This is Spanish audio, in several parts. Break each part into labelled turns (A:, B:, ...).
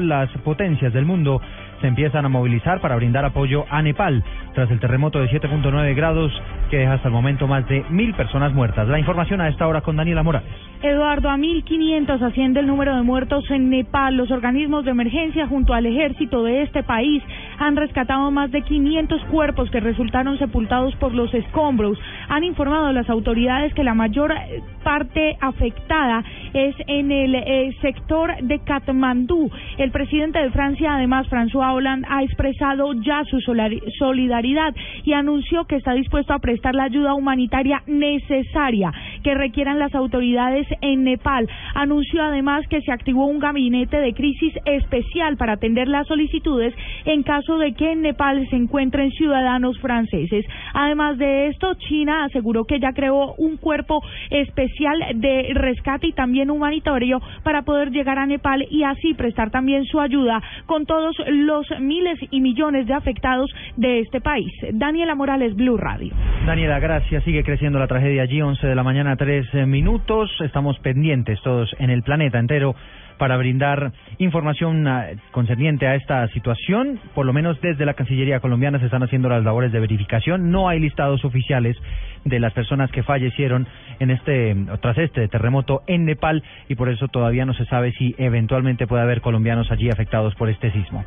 A: Las potencias del mundo se empiezan a movilizar para brindar apoyo a Nepal tras el terremoto de 7.9 grados que deja hasta el momento más de mil personas muertas. La información a esta hora con Daniela Morales.
B: Eduardo, a 1.500 asciende el número de muertos en Nepal. Los organismos de emergencia junto al ejército de este país han rescatado más de 500 cuerpos que resultaron sepultados por los escombros. Han informado a las autoridades que la mayor eh, parte afectada es en el eh, sector de Katmandú. El presidente de Francia, además, François Hollande, ha expresado ya su solidaridad y anunció que está dispuesto a prestar la ayuda humanitaria necesaria que requieran las autoridades en Nepal. Anunció además que se activó un gabinete de crisis especial para atender las solicitudes en caso de que en Nepal se encuentren ciudadanos franceses. Además de esto, China aseguró que ya creó un cuerpo especial de rescate y también humanitario para poder llegar a Nepal y así prestar también su ayuda con todos los miles y millones de afectados de este país. Daniela Morales, Blue Radio.
A: Daniela, gracias. Sigue creciendo la tragedia allí, 11 de la mañana, 3 eh, minutos. Estamos pendientes todos en el planeta entero para brindar información ah, concerniente a esta situación. Por lo menos desde la Cancillería colombiana se están haciendo las labores de verificación. No hay listados oficiales de las personas que fallecieron en este tras este terremoto en Nepal y por eso todavía no se sabe si eventualmente puede haber colombianos allí afectados por este sismo.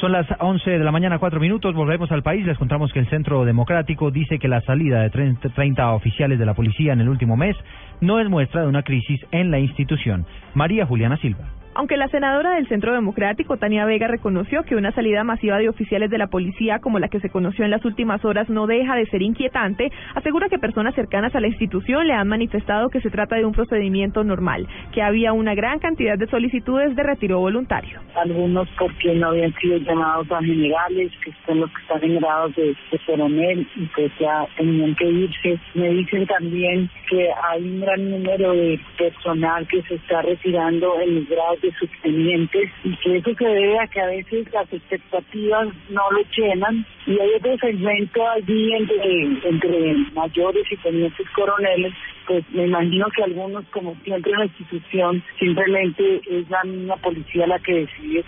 A: Son las 11 de la mañana, cuatro minutos. Volvemos al país. Les contamos que el Centro Democrático dice que la salida de 30 oficiales de la policía en el último mes no es muestra de una crisis en la institución. María Juliana Silva.
C: Aunque la senadora del Centro Democrático, Tania Vega, reconoció que una salida masiva de oficiales de la policía como la que se conoció en las últimas horas no deja de ser inquietante, asegura que personas cercanas a la institución le han manifestado que se trata de un procedimiento normal, que había una gran cantidad de solicitudes de retiro voluntario.
D: Algunos porque no habían sido llamados a generales, que son los que están en grados de, coronel y pues ya tenían que irse. Me dicen también que hay un gran número de personal que se está retirando en grados de sus tenientes y que eso se debe a que a veces las expectativas no lo llenan y hay otro segmento allí entre, mayores y tenientes coroneles pues me imagino que algunos, como siempre en la institución, simplemente es la misma policía la que decide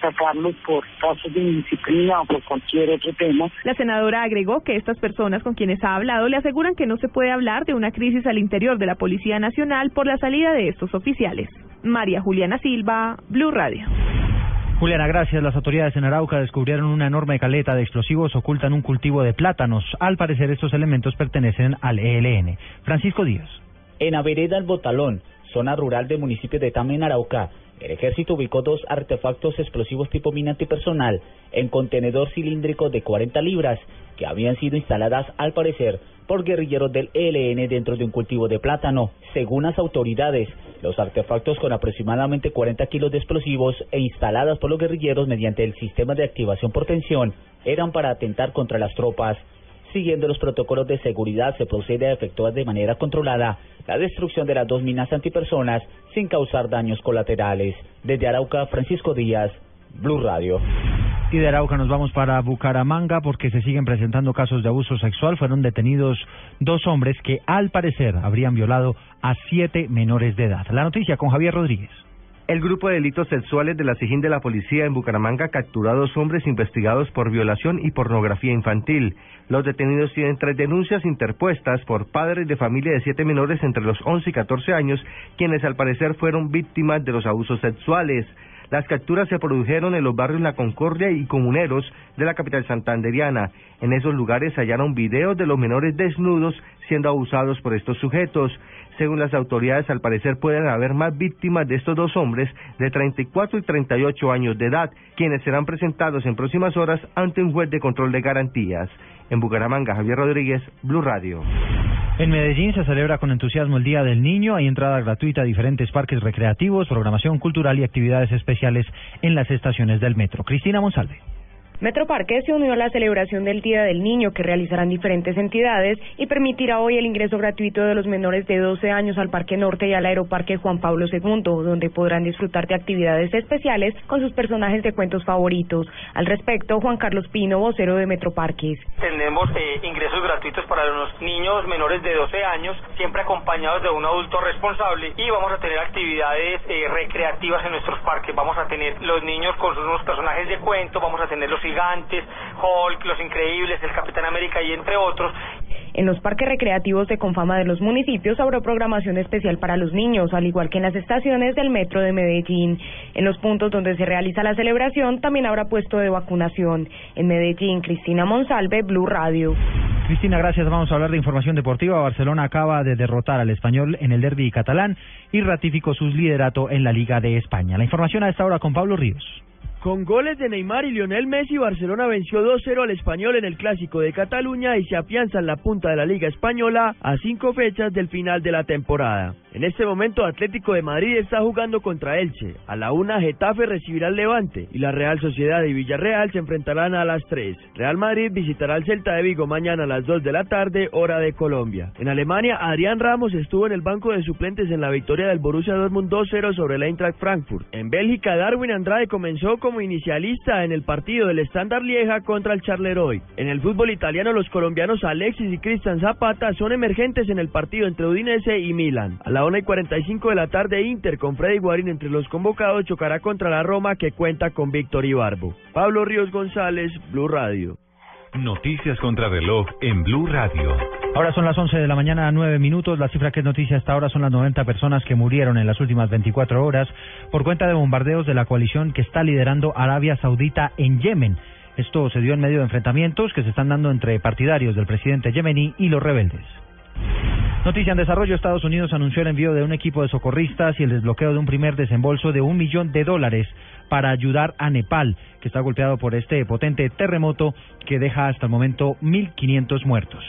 D: sacarlos por casos de indisciplina o por cualquier otro tema.
C: La senadora agregó que estas personas con quienes ha hablado le aseguran que no se puede hablar de una crisis al interior de la Policía Nacional por la salida de estos oficiales. María Juliana Silva, Blue Radio.
A: Juliana, gracias. Las autoridades en Arauca descubrieron una enorme caleta de explosivos oculta en un cultivo de plátanos. Al parecer, estos elementos pertenecen al ELN. Francisco Díaz.
E: En Avereda El Botalón, zona rural del municipio de Tame, en Arauca, el ejército ubicó dos artefactos explosivos tipo mina antipersonal en contenedor cilíndrico de 40 libras que habían sido instaladas al parecer por guerrilleros del ELN dentro de un cultivo de plátano. Según las autoridades, los artefactos con aproximadamente 40 kilos de explosivos e instaladas por los guerrilleros mediante el sistema de activación por tensión eran para atentar contra las tropas. Siguiendo los protocolos de seguridad, se procede a efectuar de manera controlada la destrucción de las dos minas antipersonas sin causar daños colaterales. Desde Arauca, Francisco Díaz, Blue Radio.
A: De Arauca nos vamos para Bucaramanga porque se siguen presentando casos de abuso sexual. Fueron detenidos dos hombres que al parecer habrían violado a siete menores de edad. La noticia con Javier Rodríguez.
F: El grupo de delitos sexuales de la SIGIN de la policía en Bucaramanga capturó a dos hombres investigados por violación y pornografía infantil. Los detenidos tienen tres denuncias interpuestas por padres de familia de siete menores entre los 11 y 14 años, quienes al parecer fueron víctimas de los abusos sexuales. Las capturas se produjeron en los barrios La Concordia y Comuneros de la capital santanderiana. En esos lugares hallaron videos de los menores desnudos siendo abusados por estos sujetos. Según las autoridades, al parecer pueden haber más víctimas de estos dos hombres de 34 y 38 años de edad, quienes serán presentados en próximas horas ante un juez de control de garantías. En Bucaramanga, Javier Rodríguez, Blue Radio.
A: En Medellín se celebra con entusiasmo el Día del Niño. Hay entrada gratuita a diferentes parques recreativos, programación cultural y actividades especiales en las estaciones del metro. Cristina Monsalve.
G: Metroparque se unió a la celebración del Día del Niño que realizarán diferentes entidades y permitirá hoy el ingreso gratuito de los menores de 12 años al Parque Norte y al Aeroparque Juan Pablo II, donde podrán disfrutar de actividades especiales con sus personajes de cuentos favoritos. Al respecto, Juan Carlos Pino, vocero de Metroparques.
H: Tenemos eh, ingresos gratuitos para los niños menores de 12 años, siempre acompañados de un adulto responsable y vamos a tener actividades eh, recreativas en nuestros parques. Vamos a tener los niños con sus personajes de cuento, vamos a tener los Gigantes, Hulk, Los Increíbles, El Capitán América y entre otros.
G: En los parques recreativos de Confama de los municipios habrá programación especial para los niños, al igual que en las estaciones del metro de Medellín. En los puntos donde se realiza la celebración también habrá puesto de vacunación. En Medellín, Cristina Monsalve, Blue Radio.
A: Cristina, gracias. Vamos a hablar de información deportiva. Barcelona acaba de derrotar al español en el derby catalán y ratificó su liderato en la Liga de España. La información a esta hora con Pablo Ríos.
I: Con goles de Neymar y Lionel Messi, Barcelona venció 2-0 al español en el Clásico de Cataluña y se afianza en la punta de la Liga Española a cinco fechas del final de la temporada. En este momento Atlético de Madrid está jugando contra Elche. A la una Getafe recibirá al Levante y la Real Sociedad y Villarreal se enfrentarán a las 3. Real Madrid visitará al Celta de Vigo mañana a las 2 de la tarde, hora de Colombia. En Alemania, Adrián Ramos estuvo en el banco de suplentes en la victoria del Borussia Dortmund 2-0 sobre el Eintracht Frankfurt. En Bélgica, Darwin Andrade comenzó como inicialista en el partido del Standard Lieja contra el Charleroi. En el fútbol italiano, los colombianos Alexis y Cristian Zapata son emergentes en el partido entre Udinese y Milan. A la 1 y 45 de la tarde, Inter con Freddy Guarín entre los convocados chocará contra la Roma que cuenta con Víctor Ibarbo. Pablo Ríos González, Blue Radio.
J: Noticias contra reloj en Blue Radio.
A: Ahora son las 11 de la mañana, 9 minutos. La cifra que es noticia hasta ahora son las 90 personas que murieron en las últimas 24 horas por cuenta de bombardeos de la coalición que está liderando Arabia Saudita en Yemen. Esto se dio en medio de enfrentamientos que se están dando entre partidarios del presidente yemení y los rebeldes. Noticia en desarrollo, Estados Unidos anunció el envío de un equipo de socorristas y el desbloqueo de un primer desembolso de un millón de dólares para ayudar a Nepal, que está golpeado por este potente terremoto que deja hasta el momento 1.500 muertos.